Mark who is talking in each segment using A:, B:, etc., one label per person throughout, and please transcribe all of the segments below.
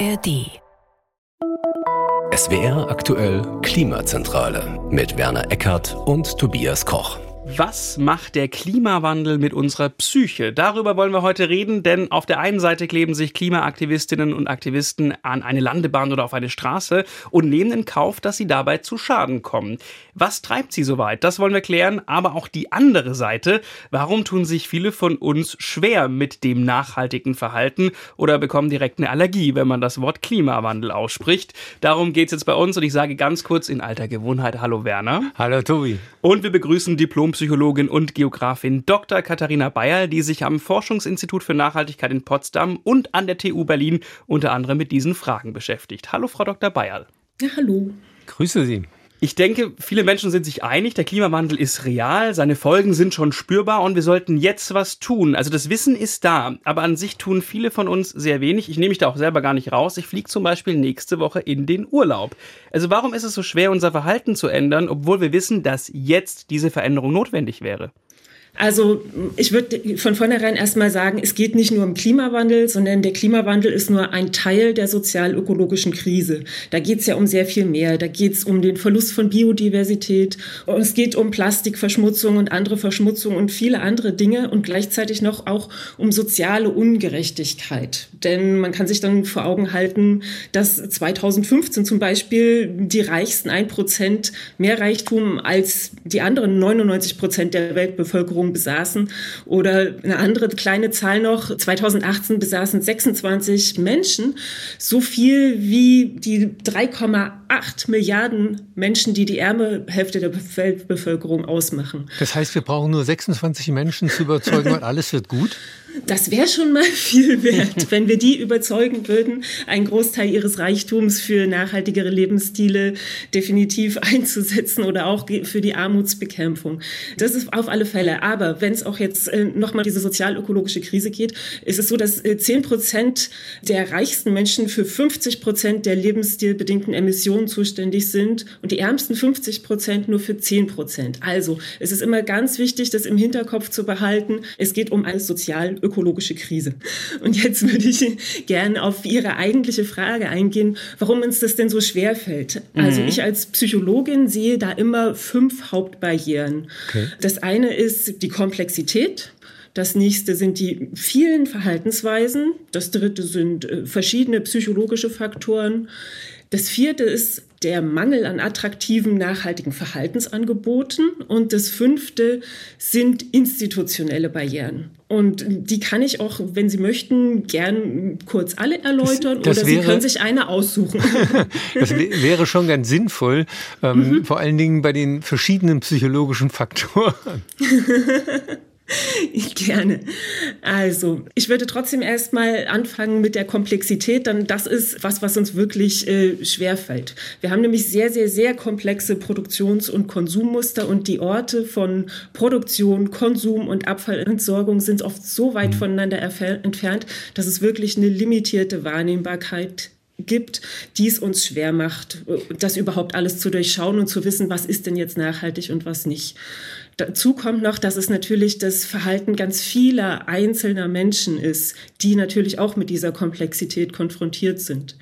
A: ARD.
B: SWR aktuell Klimazentrale mit Werner Eckert und Tobias Koch.
C: Was macht der Klimawandel mit unserer Psyche? Darüber wollen wir heute reden, denn auf der einen Seite kleben sich Klimaaktivistinnen und Aktivisten an eine Landebahn oder auf eine Straße und nehmen in Kauf, dass sie dabei zu Schaden kommen. Was treibt sie so weit? Das wollen wir klären, aber auch die andere Seite. Warum tun sich viele von uns schwer mit dem nachhaltigen Verhalten oder bekommen direkt eine Allergie, wenn man das Wort Klimawandel ausspricht? Darum geht es jetzt bei uns und ich sage ganz kurz in alter Gewohnheit Hallo Werner.
D: Hallo Tobi.
C: Und wir begrüßen Diplom Psychologin und Geografin Dr. Katharina Bayer, die sich am Forschungsinstitut für Nachhaltigkeit in Potsdam und an der TU Berlin unter anderem mit diesen Fragen beschäftigt. Hallo, Frau Dr. Bayer.
E: Ja, hallo.
D: Grüße Sie.
C: Ich denke, viele Menschen sind sich einig, der Klimawandel ist real, seine Folgen sind schon spürbar und wir sollten jetzt was tun. Also das Wissen ist da, aber an sich tun viele von uns sehr wenig. Ich nehme mich da auch selber gar nicht raus. Ich fliege zum Beispiel nächste Woche in den Urlaub. Also warum ist es so schwer, unser Verhalten zu ändern, obwohl wir wissen, dass jetzt diese Veränderung notwendig wäre?
E: Also ich würde von vornherein erstmal sagen, es geht nicht nur um Klimawandel, sondern der Klimawandel ist nur ein Teil der sozial-ökologischen Krise. Da geht es ja um sehr viel mehr. Da geht es um den Verlust von Biodiversität, es geht um Plastikverschmutzung und andere Verschmutzung und viele andere Dinge und gleichzeitig noch auch um soziale Ungerechtigkeit. Denn man kann sich dann vor Augen halten, dass 2015 zum Beispiel die reichsten ein Prozent mehr Reichtum als die anderen 99 Prozent der Weltbevölkerung Bevölkerung besaßen. Oder eine andere kleine Zahl noch, 2018 besaßen 26 Menschen so viel wie die 3,8 Milliarden Menschen, die die ärmere Hälfte der Weltbevölkerung ausmachen.
D: Das heißt, wir brauchen nur 26 Menschen zu überzeugen und alles wird gut?
E: Das wäre schon mal viel wert, wenn wir die überzeugen würden, einen Großteil ihres Reichtums für nachhaltigere Lebensstile definitiv einzusetzen oder auch für die Armutsbekämpfung. Das ist auf alle Fälle. Aber wenn es auch jetzt äh, nochmal diese sozial-ökologische Krise geht, ist es so, dass äh, 10 Prozent der reichsten Menschen für 50 Prozent der lebensstilbedingten Emissionen zuständig sind und die ärmsten 50 Prozent nur für 10 Prozent. Also es ist immer ganz wichtig, das im Hinterkopf zu behalten. Es geht um eine sozial ökologische Krise. Und jetzt würde ich gerne auf Ihre eigentliche Frage eingehen, warum uns das denn so schwer fällt. Also mhm. ich als Psychologin sehe da immer fünf Hauptbarrieren. Okay. Das eine ist die Komplexität. Das nächste sind die vielen Verhaltensweisen. Das dritte sind äh, verschiedene psychologische Faktoren. Das vierte ist der Mangel an attraktiven, nachhaltigen Verhaltensangeboten. Und das fünfte sind institutionelle Barrieren. Und die kann ich auch, wenn Sie möchten, gern kurz alle erläutern das, das oder wäre, Sie können sich eine aussuchen.
D: das wäre schon ganz sinnvoll, ähm, mhm. vor allen Dingen bei den verschiedenen psychologischen Faktoren.
E: Gerne. Also, ich würde trotzdem erstmal anfangen mit der Komplexität, dann das ist was, was uns wirklich äh, schwerfällt. Wir haben nämlich sehr, sehr, sehr komplexe Produktions- und Konsummuster und die Orte von Produktion, Konsum und Abfallentsorgung sind oft so weit mhm. voneinander entfernt, dass es wirklich eine limitierte Wahrnehmbarkeit gibt, die es uns schwer macht, das überhaupt alles zu durchschauen und zu wissen, was ist denn jetzt nachhaltig und was nicht. Dazu kommt noch, dass es natürlich das Verhalten ganz vieler einzelner Menschen ist, die natürlich auch mit dieser Komplexität konfrontiert sind.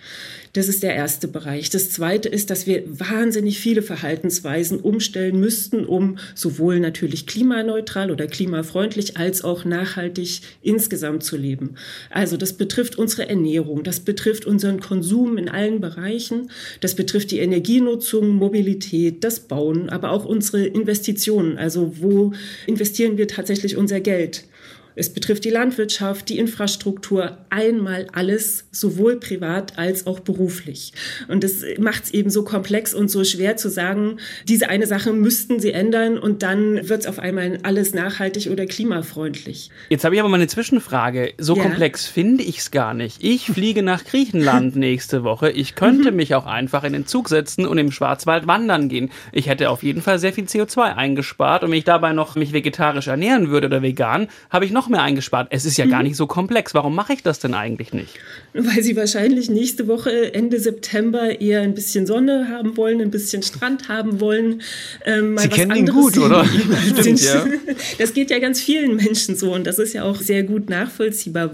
E: Das ist der erste Bereich. Das zweite ist, dass wir wahnsinnig viele Verhaltensweisen umstellen müssten, um sowohl natürlich klimaneutral oder klimafreundlich als auch nachhaltig insgesamt zu leben. Also das betrifft unsere Ernährung, das betrifft unseren Konsum in allen Bereichen, das betrifft die Energienutzung, Mobilität, das Bauen, aber auch unsere Investitionen. Also wo investieren wir tatsächlich unser Geld? Es betrifft die Landwirtschaft, die Infrastruktur, einmal alles, sowohl privat als auch beruflich. Und das macht es eben so komplex und so schwer zu sagen, diese eine Sache müssten sie ändern und dann wird es auf einmal alles nachhaltig oder klimafreundlich.
C: Jetzt habe ich aber mal eine Zwischenfrage. So ja. komplex finde ich es gar nicht. Ich fliege nach Griechenland nächste Woche. Ich könnte mhm. mich auch einfach in den Zug setzen und im Schwarzwald wandern gehen. Ich hätte auf jeden Fall sehr viel CO2 eingespart und wenn ich dabei noch mich vegetarisch ernähren würde oder vegan, habe ich noch noch mehr eingespart. Es ist ja mhm. gar nicht so komplex. Warum mache ich das denn eigentlich nicht?
E: Weil Sie wahrscheinlich nächste Woche, Ende September, eher ein bisschen Sonne haben wollen, ein bisschen Strand haben wollen.
D: Ähm, Sie kennen ihn gut, oder?
E: Stimmt, ja. Das geht ja ganz vielen Menschen so und das ist ja auch sehr gut nachvollziehbar,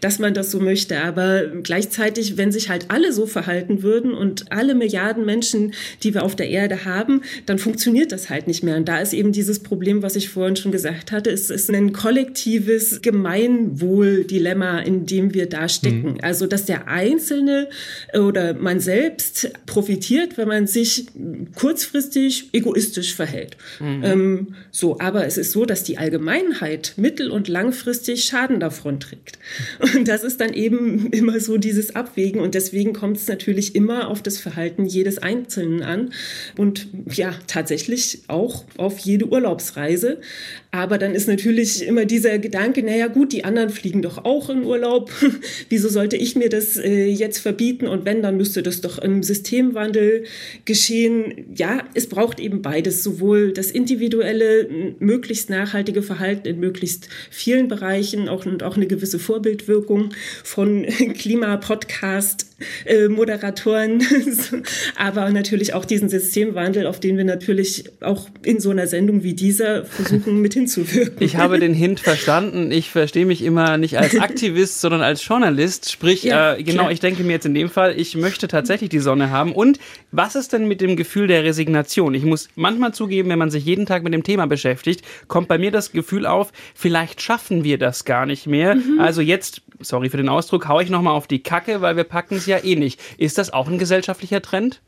E: dass man das so möchte. Aber gleichzeitig, wenn sich halt alle so verhalten würden und alle Milliarden Menschen, die wir auf der Erde haben, dann funktioniert das halt nicht mehr. Und da ist eben dieses Problem, was ich vorhin schon gesagt hatte, es ist ein kollektives Gemeinwohl-Dilemma, in dem wir da stecken. Mhm. Also, dass der Einzelne oder man selbst profitiert, wenn man sich kurzfristig egoistisch verhält. Mhm. Ähm, so, aber es ist so, dass die Allgemeinheit mittel- und langfristig Schaden davon trägt. Und das ist dann eben immer so dieses Abwägen. Und deswegen kommt es natürlich immer auf das Verhalten jedes Einzelnen an. Und ja, tatsächlich auch auf jede Urlaubsreise. Aber dann ist natürlich immer dieser Gedanke, naja gut, die anderen fliegen doch auch in Urlaub. Wieso sollte ich mir das äh, jetzt verbieten? Und wenn, dann müsste das doch im Systemwandel geschehen. Ja, es braucht eben beides, sowohl das individuelle, möglichst nachhaltige Verhalten in möglichst vielen Bereichen auch, und auch eine gewisse Vorbildwirkung von Klimapodcast-Moderatoren, äh, aber natürlich auch diesen Systemwandel, auf den wir natürlich auch in so einer Sendung wie dieser versuchen mit hinzuwirken.
C: Ich habe den Hint verstanden. Ich verstehe mich immer nicht als Aktivist, sondern als Journalist. Sprich, ja, äh, genau, klar. ich denke mir jetzt in dem Fall, ich möchte tatsächlich die Sonne haben. Und was ist denn mit dem Gefühl der Resignation? Ich muss manchmal zugeben, wenn man sich jeden Tag mit dem Thema beschäftigt, kommt bei mir das Gefühl auf, vielleicht schaffen wir das gar nicht mehr. Mhm. Also jetzt, sorry für den Ausdruck, haue ich nochmal auf die Kacke, weil wir packen es ja eh nicht. Ist das auch ein gesellschaftlicher Trend?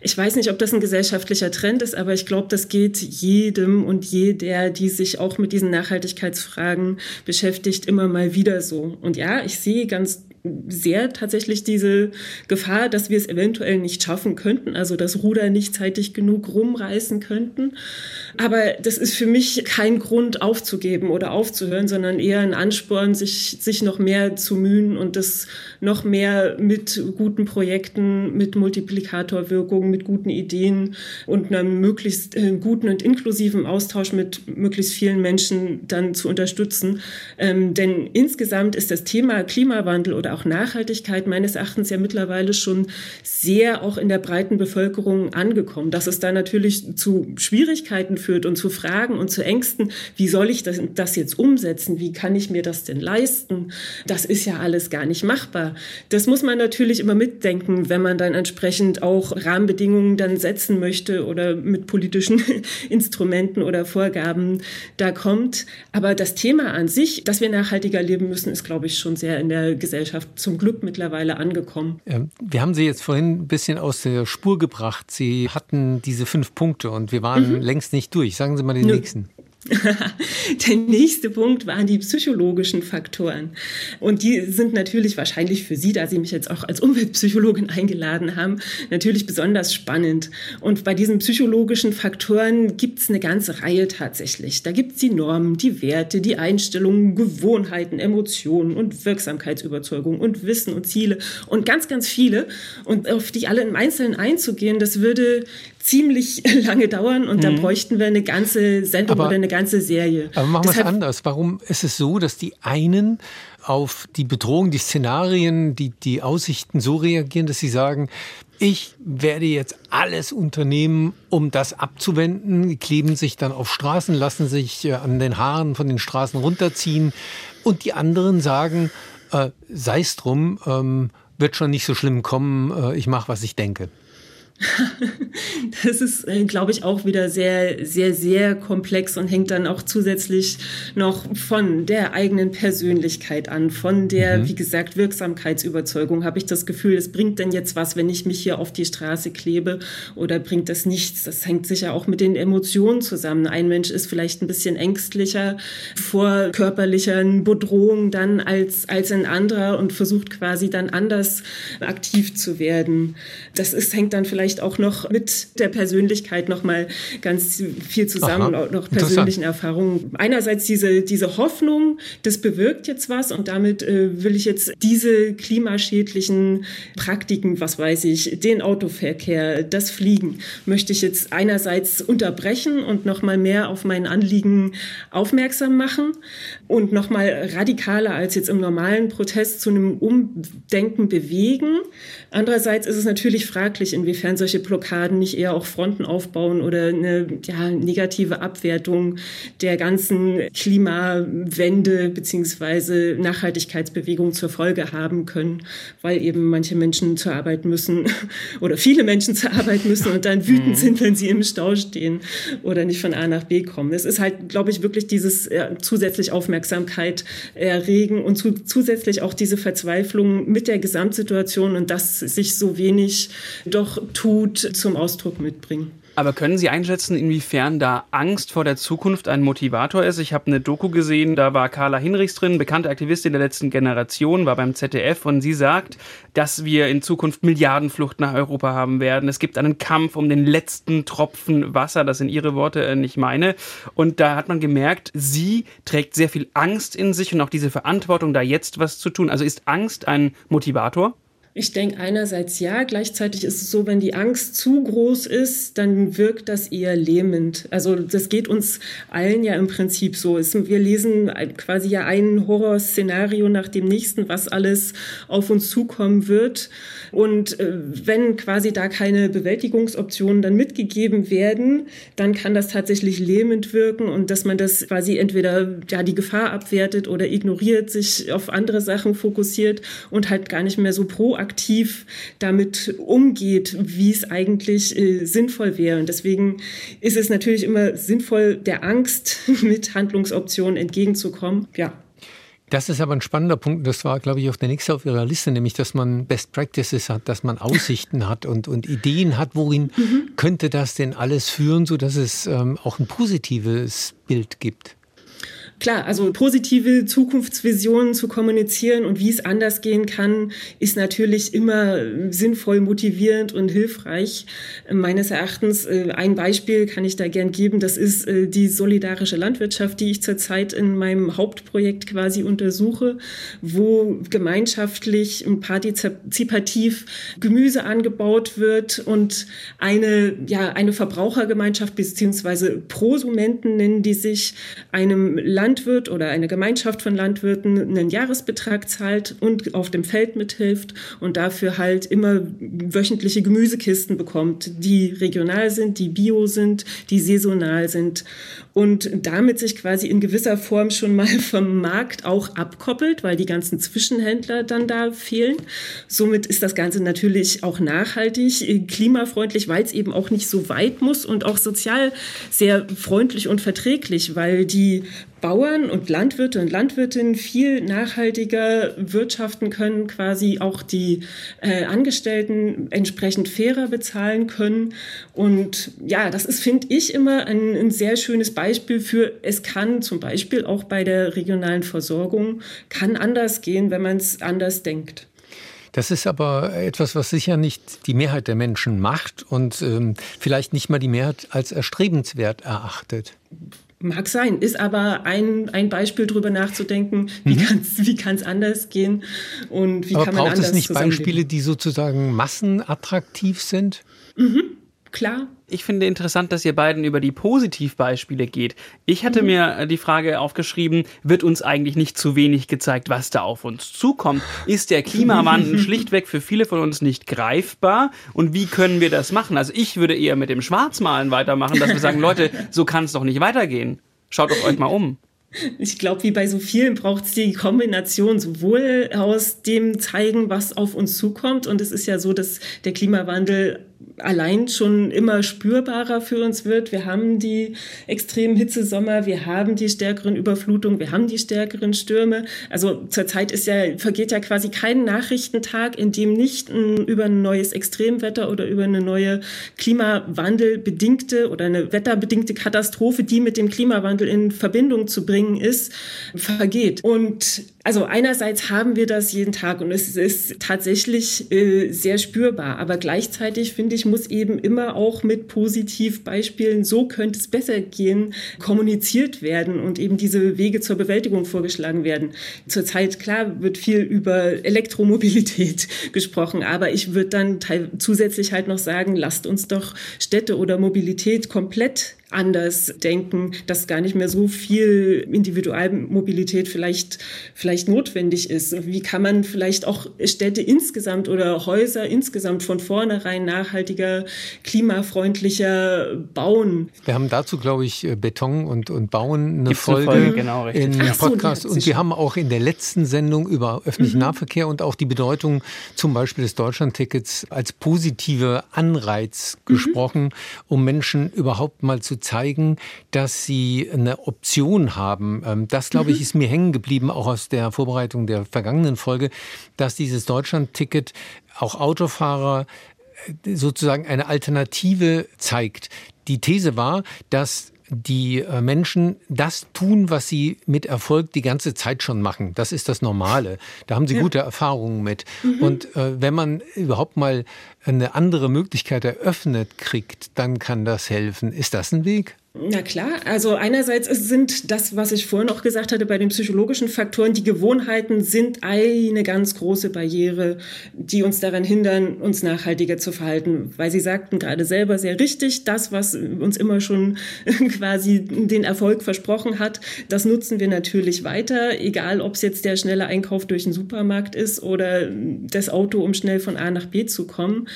E: Ich weiß nicht, ob das ein gesellschaftlicher Trend ist, aber ich glaube, das geht jedem und jeder, die sich auch mit diesen Nachhaltigkeitsfragen beschäftigt, immer mal wieder so. Und ja, ich sehe ganz sehr tatsächlich diese Gefahr, dass wir es eventuell nicht schaffen könnten, also das Ruder nicht zeitig genug rumreißen könnten. Aber das ist für mich kein Grund aufzugeben oder aufzuhören, sondern eher ein Ansporn, sich, sich noch mehr zu mühen und das noch mehr mit guten Projekten, mit Multiplikatorwirkungen, mit guten Ideen und einem möglichst äh, guten und inklusiven Austausch mit möglichst vielen Menschen dann zu unterstützen. Ähm, denn insgesamt ist das Thema Klimawandel oder auch Nachhaltigkeit meines Erachtens ja mittlerweile schon sehr auch in der breiten Bevölkerung angekommen. Dass es da natürlich zu Schwierigkeiten führt und zu Fragen und zu Ängsten, wie soll ich das, das jetzt umsetzen? Wie kann ich mir das denn leisten? Das ist ja alles gar nicht machbar. Das muss man natürlich immer mitdenken, wenn man dann entsprechend auch Rahmenbedingungen dann setzen möchte oder mit politischen Instrumenten oder Vorgaben da kommt. Aber das Thema an sich, dass wir nachhaltiger leben müssen, ist, glaube ich, schon sehr in der Gesellschaft zum Glück mittlerweile angekommen.
D: Wir haben Sie jetzt vorhin ein bisschen aus der Spur gebracht. Sie hatten diese fünf Punkte und wir waren mhm. längst nicht durch. Sagen Sie mal den Nö. nächsten.
E: Der nächste Punkt waren die psychologischen Faktoren. Und die sind natürlich wahrscheinlich für Sie, da Sie mich jetzt auch als Umweltpsychologin eingeladen haben, natürlich besonders spannend. Und bei diesen psychologischen Faktoren gibt es eine ganze Reihe tatsächlich. Da gibt es die Normen, die Werte, die Einstellungen, Gewohnheiten, Emotionen und Wirksamkeitsüberzeugung und Wissen und Ziele und ganz, ganz viele. Und auf die alle im Einzelnen einzugehen, das würde ziemlich lange dauern und mhm. da bräuchten wir eine ganze Sendung aber, oder eine ganze Serie.
D: Aber machen wir es anders. Warum ist es so, dass die einen auf die Bedrohung, die Szenarien, die, die Aussichten so reagieren, dass sie sagen, ich werde jetzt alles unternehmen, um das abzuwenden, die kleben sich dann auf Straßen, lassen sich äh, an den Haaren von den Straßen runterziehen und die anderen sagen, äh, sei es drum, ähm, wird schon nicht so schlimm kommen, äh, ich mache, was ich denke.
E: Das ist, äh, glaube ich, auch wieder sehr, sehr, sehr komplex und hängt dann auch zusätzlich noch von der eigenen Persönlichkeit an, von der, mhm. wie gesagt, Wirksamkeitsüberzeugung. Habe ich das Gefühl, es bringt denn jetzt was, wenn ich mich hier auf die Straße klebe oder bringt das nichts? Das hängt sicher auch mit den Emotionen zusammen. Ein Mensch ist vielleicht ein bisschen ängstlicher vor körperlichen Bedrohungen dann als, als ein anderer und versucht quasi dann anders aktiv zu werden. Das ist, hängt dann vielleicht vielleicht auch noch mit der Persönlichkeit noch mal ganz viel zusammen, Aha, noch persönlichen Erfahrungen. Einerseits diese, diese Hoffnung, das bewirkt jetzt was und damit äh, will ich jetzt diese klimaschädlichen Praktiken, was weiß ich, den Autoverkehr, das Fliegen, möchte ich jetzt einerseits unterbrechen und noch mal mehr auf mein Anliegen aufmerksam machen und noch mal radikaler als jetzt im normalen Protest zu einem Umdenken bewegen. Andererseits ist es natürlich fraglich, inwiefern solche Blockaden nicht eher auch Fronten aufbauen oder eine ja, negative Abwertung der ganzen Klimawende bzw. Nachhaltigkeitsbewegung zur Folge haben können, weil eben manche Menschen zur Arbeit müssen oder viele Menschen zur Arbeit müssen und dann wütend mhm. sind, wenn sie im Stau stehen oder nicht von A nach B kommen. Es ist halt, glaube ich, wirklich dieses ja, zusätzlich Aufmerksamkeit erregen und zu, zusätzlich auch diese Verzweiflung mit der Gesamtsituation und dass sich so wenig doch tut, zum Ausdruck mitbringen.
C: Aber können Sie einschätzen, inwiefern da Angst vor der Zukunft ein Motivator ist? Ich habe eine Doku gesehen, da war Carla Hinrichs drin, bekannte Aktivistin der letzten Generation, war beim ZDF und sie sagt, dass wir in Zukunft Milliardenflucht nach Europa haben werden. Es gibt einen Kampf um den letzten Tropfen Wasser, das sind ihre Worte, äh, nicht meine. Und da hat man gemerkt, sie trägt sehr viel Angst in sich und auch diese Verantwortung, da jetzt was zu tun. Also ist Angst ein Motivator?
E: Ich denke einerseits ja, gleichzeitig ist es so, wenn die Angst zu groß ist, dann wirkt das eher lähmend. Also das geht uns allen ja im Prinzip so. Wir lesen quasi ja ein Horrorszenario nach dem nächsten, was alles auf uns zukommen wird. Und äh, wenn quasi da keine Bewältigungsoptionen dann mitgegeben werden, dann kann das tatsächlich lähmend wirken und dass man das quasi entweder ja die Gefahr abwertet oder ignoriert, sich auf andere Sachen fokussiert und halt gar nicht mehr so proaktiv damit umgeht, wie es eigentlich äh, sinnvoll wäre. Und deswegen ist es natürlich immer sinnvoll, der Angst mit Handlungsoptionen entgegenzukommen. Ja.
D: Das ist aber ein spannender Punkt. Das war, glaube ich, auch der nächste auf Ihrer Liste, nämlich, dass man Best Practices hat, dass man Aussichten hat und, und Ideen hat, worin mhm. könnte das denn alles führen, sodass es ähm, auch ein positives Bild gibt.
E: Klar, also positive Zukunftsvisionen zu kommunizieren und wie es anders gehen kann, ist natürlich immer sinnvoll, motivierend und hilfreich. Meines Erachtens äh, ein Beispiel kann ich da gern geben. Das ist äh, die solidarische Landwirtschaft, die ich zurzeit in meinem Hauptprojekt quasi untersuche, wo gemeinschaftlich und partizipativ Gemüse angebaut wird und eine, ja, eine Verbrauchergemeinschaft beziehungsweise Prosumenten nennen die sich einem Land Landwirt oder eine Gemeinschaft von Landwirten einen Jahresbetrag zahlt und auf dem Feld mithilft und dafür halt immer wöchentliche Gemüsekisten bekommt, die regional sind, die bio sind, die saisonal sind und damit sich quasi in gewisser Form schon mal vom Markt auch abkoppelt, weil die ganzen Zwischenhändler dann da fehlen. Somit ist das Ganze natürlich auch nachhaltig, klimafreundlich, weil es eben auch nicht so weit muss und auch sozial sehr freundlich und verträglich, weil die Bauern und Landwirte und Landwirtinnen viel nachhaltiger wirtschaften können, quasi auch die äh, Angestellten entsprechend fairer bezahlen können. Und ja, das ist, finde ich, immer ein, ein sehr schönes Beispiel für, es kann zum Beispiel auch bei der regionalen Versorgung, kann anders gehen, wenn man es anders denkt.
D: Das ist aber etwas, was sicher nicht die Mehrheit der Menschen macht und ähm, vielleicht nicht mal die Mehrheit als erstrebenswert erachtet.
E: Mag sein, ist aber ein, ein Beispiel darüber nachzudenken, wie mhm. kann es anders gehen und wie
D: aber
E: kann man
D: braucht es nicht Beispiele, die sozusagen massenattraktiv sind?
E: Mhm, klar,
C: ich finde interessant, dass ihr beiden über die Positivbeispiele geht. Ich hatte mhm. mir äh, die Frage aufgeschrieben, wird uns eigentlich nicht zu wenig gezeigt, was da auf uns zukommt? Ist der Klimawandel schlichtweg für viele von uns nicht greifbar? Und wie können wir das machen? Also ich würde eher mit dem Schwarzmalen weitermachen, dass wir sagen, Leute, so kann es doch nicht weitergehen. Schaut auf euch mal um.
E: Ich glaube, wie bei so vielen braucht es die Kombination sowohl aus dem zeigen, was auf uns zukommt. Und es ist ja so, dass der Klimawandel allein schon immer spürbarer für uns wird. Wir haben die extremen Hitzesommer, wir haben die stärkeren Überflutungen, wir haben die stärkeren Stürme. Also zurzeit ist ja, vergeht ja quasi kein Nachrichtentag, in dem nicht ein, über ein neues Extremwetter oder über eine neue Klimawandelbedingte oder eine wetterbedingte Katastrophe, die mit dem Klimawandel in Verbindung zu bringen ist, vergeht. Und Also einerseits haben wir das jeden Tag und es ist tatsächlich äh, sehr spürbar, aber gleichzeitig finde ich, muss eben immer auch mit Positivbeispielen, so könnte es besser gehen, kommuniziert werden und eben diese Wege zur Bewältigung vorgeschlagen werden. Zurzeit, klar, wird viel über Elektromobilität gesprochen, aber ich würde dann zusätzlich halt noch sagen, lasst uns doch Städte oder Mobilität komplett anders denken, dass gar nicht mehr so viel Individualmobilität vielleicht, vielleicht notwendig ist. Wie kann man vielleicht auch Städte insgesamt oder Häuser insgesamt von vornherein nachhaltiger, klimafreundlicher bauen?
D: Wir haben dazu, glaube ich, äh, Beton und, und Bauen eine Folge, eine Folge genau, in Podcast. So, und wir haben auch in der letzten Sendung über öffentlichen mhm. Nahverkehr und auch die Bedeutung zum Beispiel des Deutschlandtickets als positive Anreiz mhm. gesprochen, um Menschen überhaupt mal zu zeigen, dass sie eine Option haben. Ähm, das, glaube ich, mhm. ist mir hängen geblieben, auch aus der Vorbereitung der vergangenen Folge, dass dieses Deutschland-Ticket auch Autofahrer äh, sozusagen eine Alternative zeigt. Die These war, dass die äh, Menschen das tun, was sie mit Erfolg die ganze Zeit schon machen. Das ist das Normale. Da haben sie ja. gute Erfahrungen mit. Mhm. Und äh, wenn man überhaupt mal eine andere Möglichkeit eröffnet kriegt, dann kann das helfen. Ist das ein Weg?
E: Na klar, also einerseits sind das, was ich vorhin auch gesagt hatte, bei den psychologischen Faktoren, die Gewohnheiten sind eine ganz große Barriere, die uns daran hindern, uns nachhaltiger zu verhalten. Weil Sie sagten gerade selber sehr richtig, das, was uns immer schon quasi den Erfolg versprochen hat, das nutzen wir natürlich weiter, egal ob es jetzt der schnelle Einkauf durch den Supermarkt ist oder das Auto, um schnell von A nach B zu kommen.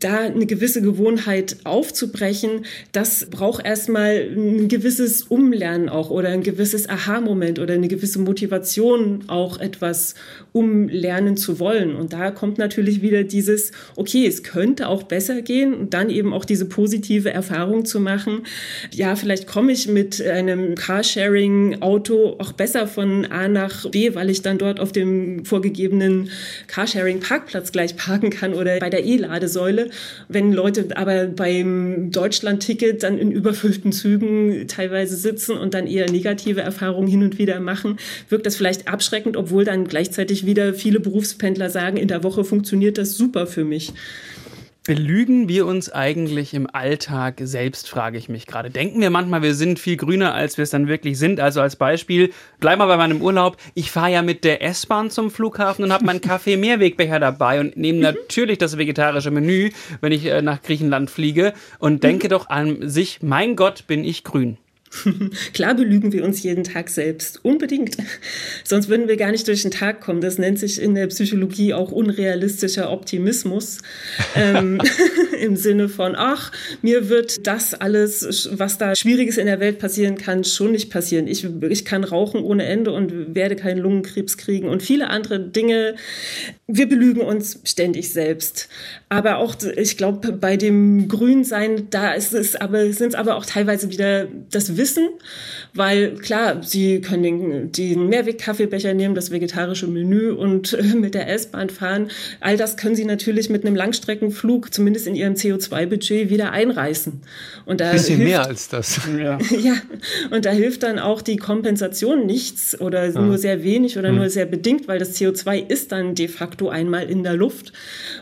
E: Da eine gewisse Gewohnheit aufzubrechen, das braucht erstmal ein gewisses Umlernen auch oder ein gewisses Aha-Moment oder eine gewisse Motivation auch etwas umlernen zu wollen. Und da kommt natürlich wieder dieses, okay, es könnte auch besser gehen und dann eben auch diese positive Erfahrung zu machen. Ja, vielleicht komme ich mit einem Carsharing-Auto auch besser von A nach B, weil ich dann dort auf dem vorgegebenen Carsharing-Parkplatz gleich parken kann oder bei der E-Ladesäule. Wenn Leute aber beim Deutschland-Ticket dann in überfüllten Zügen Zügen teilweise sitzen und dann eher negative Erfahrungen hin und wieder machen, wirkt das vielleicht abschreckend, obwohl dann gleichzeitig wieder viele Berufspendler sagen, in der Woche funktioniert das super für mich.
C: Belügen wir uns eigentlich im Alltag selbst, frage ich mich gerade. Denken wir manchmal, wir sind viel grüner, als wir es dann wirklich sind. Also als Beispiel, bleib mal bei meinem Urlaub. Ich fahre ja mit der S-Bahn zum Flughafen und habe meinen Kaffee-Mehrwegbecher dabei und nehme natürlich das vegetarische Menü, wenn ich äh, nach Griechenland fliege und denke doch an sich, mein Gott, bin ich grün.
E: Klar belügen wir uns jeden Tag selbst. Unbedingt. Sonst würden wir gar nicht durch den Tag kommen. Das nennt sich in der Psychologie auch unrealistischer Optimismus. ähm, Im Sinne von, ach, mir wird das alles, was da Schwieriges in der Welt passieren kann, schon nicht passieren. Ich, ich kann rauchen ohne Ende und werde keinen Lungenkrebs kriegen und viele andere Dinge. Wir belügen uns ständig selbst. Aber auch, ich glaube, bei dem Grünsein, da ist es aber, sind es aber auch teilweise wieder das Wissen, weil klar, Sie können den, den Mehrweg-Kaffeebecher nehmen, das vegetarische Menü und äh, mit der S-Bahn fahren. All das können Sie natürlich mit einem Langstreckenflug, zumindest in Ihrem CO2-Budget, wieder einreißen.
D: Und da Bisschen hilft, mehr als das.
E: Ja. ja, und da hilft dann auch die Kompensation nichts oder ja. nur sehr wenig oder hm. nur sehr bedingt, weil das CO2 ist dann de facto einmal in der Luft.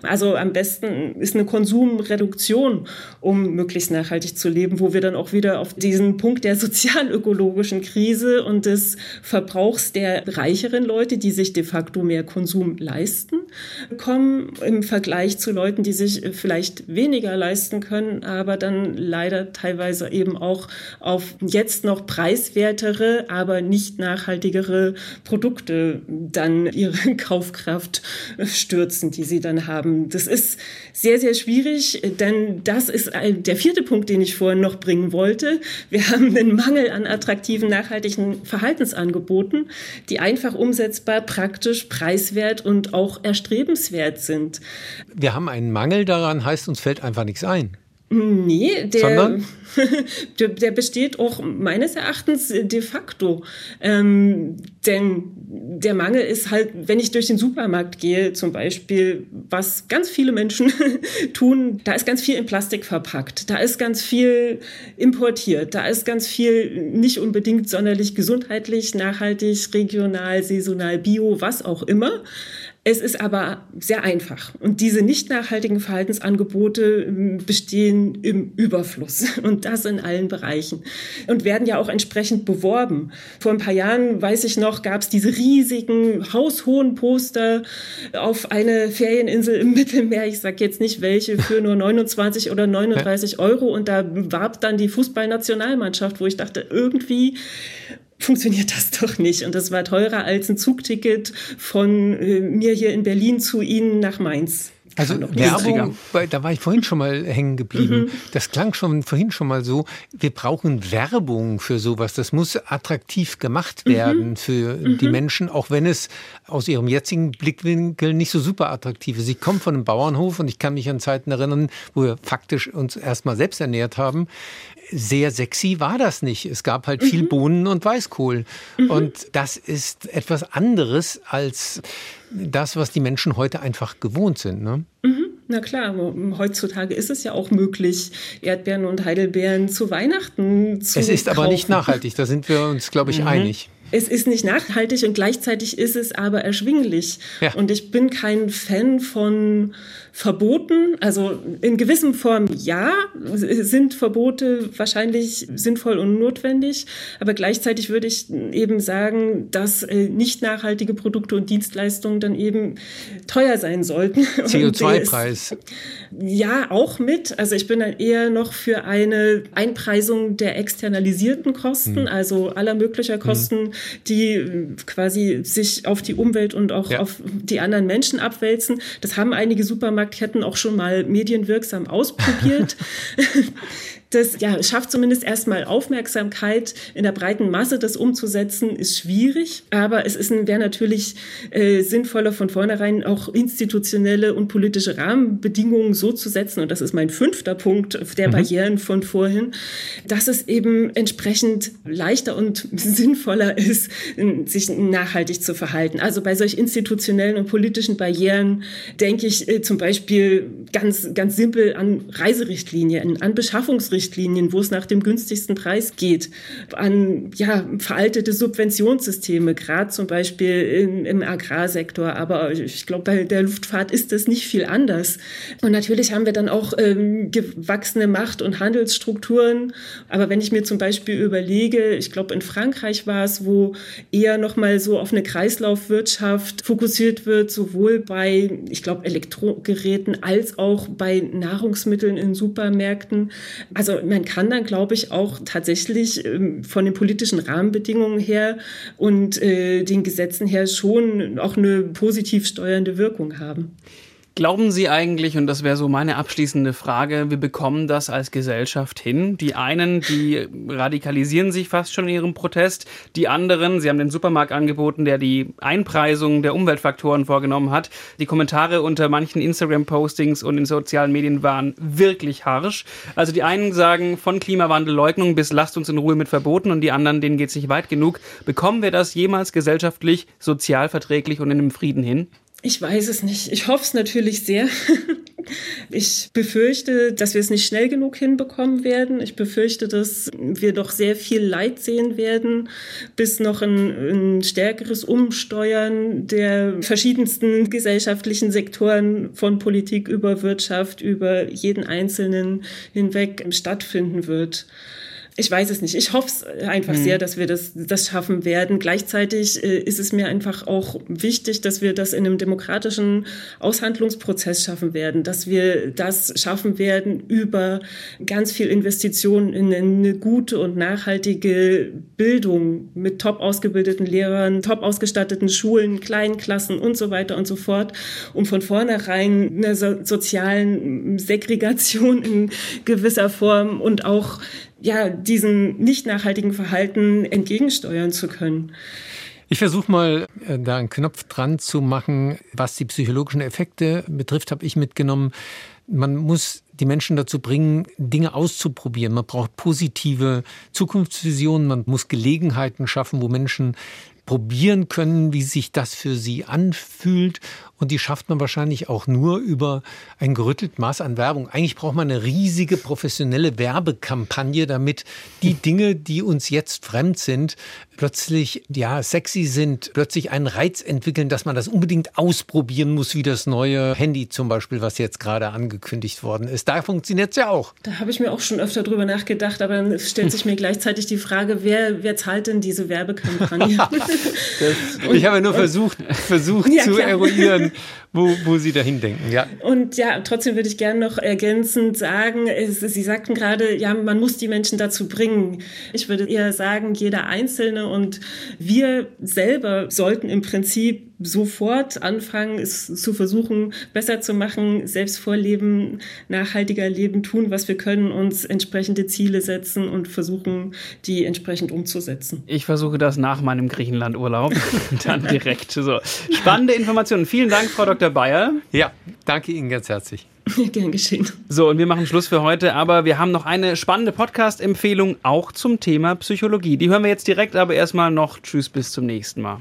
E: Also am besten ist eine Konsumreduktion, um möglichst nachhaltig zu leben, wo wir dann auch wieder auf diesen Punkt der sozialökologischen Krise und des Verbrauchs der reicheren Leute, die sich de facto mehr Konsum leisten, kommen im Vergleich zu Leuten, die sich vielleicht weniger leisten können, aber dann leider teilweise eben auch auf jetzt noch preiswertere, aber nicht nachhaltigere Produkte dann ihre Kaufkraft stürzen, die sie dann haben. Das ist sehr, sehr schwierig, denn das ist der vierte Punkt, den ich vorhin noch bringen wollte. Wir haben einen Mangel an attraktiven, nachhaltigen Verhaltensangeboten, die einfach umsetzbar, praktisch, preiswert und auch erstrebenswert sind.
D: Wir haben einen Mangel daran, heißt uns fällt einfach nichts ein.
E: Nee, der, der, der, besteht auch meines Erachtens de facto. Ähm, denn der Mangel ist halt, wenn ich durch den Supermarkt gehe, zum Beispiel, was ganz viele Menschen tun, da ist ganz viel in Plastik verpackt, da ist ganz viel importiert, da ist ganz viel nicht unbedingt sonderlich gesundheitlich, nachhaltig, regional, saisonal, bio, was auch immer. Es ist aber sehr einfach. Und diese nicht nachhaltigen Verhaltensangebote ähm, bestehen im Überfluss. Und das in allen Bereichen. Und werden ja auch entsprechend beworben. Vor ein paar Jahren, weiß ich noch, gab es diese riesigen, haushohen Poster auf eine Ferieninsel im Mittelmeer. Ich sage jetzt nicht welche, für nur 29 oder 39 Euro. Und da warb dann die Fußballnationalmannschaft, wo ich dachte, irgendwie funktioniert das doch nicht. Und das war teurer als ein Zugticket von äh, mir hier in Berlin zu Ihnen nach Mainz.
D: Also Werbung, da war ich vorhin schon mal hängen geblieben. Mhm. Das klang schon vorhin schon mal so. Wir brauchen Werbung für sowas. Das muss attraktiv gemacht mhm. werden mhm. für mhm. die Menschen, auch wenn es aus ihrem jetzigen Blickwinkel nicht so super attraktiv ist. Ich komme von einem Bauernhof und ich kann mich an Zeiten erinnern, wo wir faktisch uns erstmal selbst ernährt haben sehr sexy war das nicht. Es gab halt mhm. viel Bohnen und Weißkohl. Mhm. Und das ist etwas anderes als das, was die Menschen heute einfach gewohnt sind. Ne?
E: Mhm. Na klar, heutzutage ist es ja auch möglich, Erdbeeren und Heidelbeeren zu Weihnachten zu
D: Es ist kaufen. aber nicht nachhaltig, da sind wir uns, glaube ich, mhm. einig.
E: Es ist nicht nachhaltig und gleichzeitig ist es aber erschwinglich. Ja. Und ich bin kein Fan von verboten. Also in gewissem Form ja, sind Verbote wahrscheinlich sinnvoll und notwendig. Aber gleichzeitig würde ich eben sagen, dass äh, nicht nachhaltige Produkte und Dienstleistungen dann eben teuer sein sollten.
D: CO2-Preis.
E: Ja, auch mit. Also ich bin dann eher noch für eine Einpreisung der externalisierten Kosten, hm. also aller möglicher Kosten, hm. Die quasi sich auf die Umwelt und auch ja. auf die anderen Menschen abwälzen. Das haben einige Supermarktketten auch schon mal medienwirksam ausprobiert. das ja, schafft zumindest erstmal Aufmerksamkeit. In der breiten Masse das umzusetzen, ist schwierig. Aber es wäre natürlich äh, sinnvoller, von vornherein auch institutionelle und politische Rahmenbedingungen so zu setzen. Und das ist mein fünfter Punkt der mhm. Barrieren von vorhin, dass es eben entsprechend leichter und sinnvoller ist, sich nachhaltig zu verhalten. Also bei solch institutionellen und politischen Barrieren denke ich äh, zum Beispiel ganz, ganz simpel an Reiserichtlinien, an Beschaffungsrichtlinien Richtlinien, wo es nach dem günstigsten Preis geht, an ja, veraltete Subventionssysteme, gerade zum Beispiel in, im Agrarsektor. Aber ich glaube, bei der Luftfahrt ist das nicht viel anders. Und natürlich haben wir dann auch ähm, gewachsene Macht- und Handelsstrukturen. Aber wenn ich mir zum Beispiel überlege, ich glaube, in Frankreich war es, wo eher noch mal so auf eine Kreislaufwirtschaft fokussiert wird, sowohl bei, ich glaube, Elektrogeräten als auch bei Nahrungsmitteln in Supermärkten. Also man kann dann, glaube ich, auch tatsächlich ähm, von den politischen Rahmenbedingungen her und äh, den Gesetzen her schon auch eine positiv steuernde Wirkung haben.
C: Glauben Sie eigentlich, und das wäre so meine abschließende Frage, wir bekommen das als Gesellschaft hin? Die einen, die radikalisieren sich fast schon in ihrem Protest. Die anderen, Sie haben den Supermarkt angeboten, der die Einpreisung der Umweltfaktoren vorgenommen hat. Die Kommentare unter manchen Instagram-Postings und in sozialen Medien waren wirklich harsch. Also die einen sagen von Klimawandelleugnung bis lasst uns in Ruhe mit Verboten und die anderen, denen geht es nicht weit genug. Bekommen wir das jemals gesellschaftlich, sozial verträglich und in einem Frieden hin?
E: Ich weiß es nicht. Ich hoffe es natürlich sehr. Ich befürchte, dass wir es nicht schnell genug hinbekommen werden. Ich befürchte, dass wir doch sehr viel Leid sehen werden, bis noch ein, ein stärkeres Umsteuern der verschiedensten gesellschaftlichen Sektoren von Politik über Wirtschaft, über jeden Einzelnen hinweg stattfinden wird ich weiß es nicht. Ich hoffe es einfach mhm. sehr, dass wir das, das schaffen werden. Gleichzeitig äh, ist es mir einfach auch wichtig, dass wir das in einem demokratischen Aushandlungsprozess schaffen werden, dass wir das schaffen werden über ganz viel Investitionen in eine gute und nachhaltige Bildung mit top ausgebildeten Lehrern, top ausgestatteten Schulen, kleinen Klassen und so weiter und so fort, um von vornherein einer so sozialen Segregation in gewisser Form und auch ja, diesem nicht nachhaltigen Verhalten entgegensteuern zu können.
D: Ich versuche mal, äh, da einen Knopf dran zu machen. Was die psychologischen Effekte betrifft, habe ich mitgenommen, man muss die Menschen dazu bringen, Dinge auszuprobieren. Man braucht positive Zukunftsvisionen, man muss Gelegenheiten schaffen, wo Menschen probieren können, wie sich das für sie anfühlt. Und die schafft man wahrscheinlich auch nur über ein gerüttelt Maß an Werbung. Eigentlich braucht man eine riesige professionelle Werbekampagne, damit die Dinge, die uns jetzt fremd sind, plötzlich ja sexy sind, plötzlich einen Reiz entwickeln, dass man das unbedingt ausprobieren muss, wie das neue Handy zum Beispiel, was jetzt gerade angekündigt worden ist. Da funktioniert es ja auch.
E: Da habe ich mir auch schon öfter drüber nachgedacht, aber dann stellt sich mir gleichzeitig die Frage, wer, wer zahlt denn diese Werbekampagne?
D: das, ich habe nur versucht, versucht ja, zu eruieren, wo, wo Sie dahin denken. Ja.
E: Und ja, trotzdem würde ich gerne noch ergänzend sagen, es, Sie sagten gerade, ja, man muss die Menschen dazu bringen. Ich würde eher sagen, jeder Einzelne und wir selber sollten im Prinzip sofort anfangen, es zu versuchen, besser zu machen, selbst vorleben, nachhaltiger leben, tun, was wir können, uns entsprechende Ziele setzen und versuchen, die entsprechend umzusetzen.
C: Ich versuche das nach meinem Griechenlandurlaub dann direkt. So. Spannende Informationen. Vielen Dank, Frau Dr. Bayer.
D: Ja, danke Ihnen ganz herzlich.
E: Gern geschehen.
C: So, und wir machen Schluss für heute, aber wir haben noch eine spannende Podcast-Empfehlung auch zum Thema Psychologie. Die hören wir jetzt direkt, aber erstmal noch Tschüss, bis zum nächsten Mal.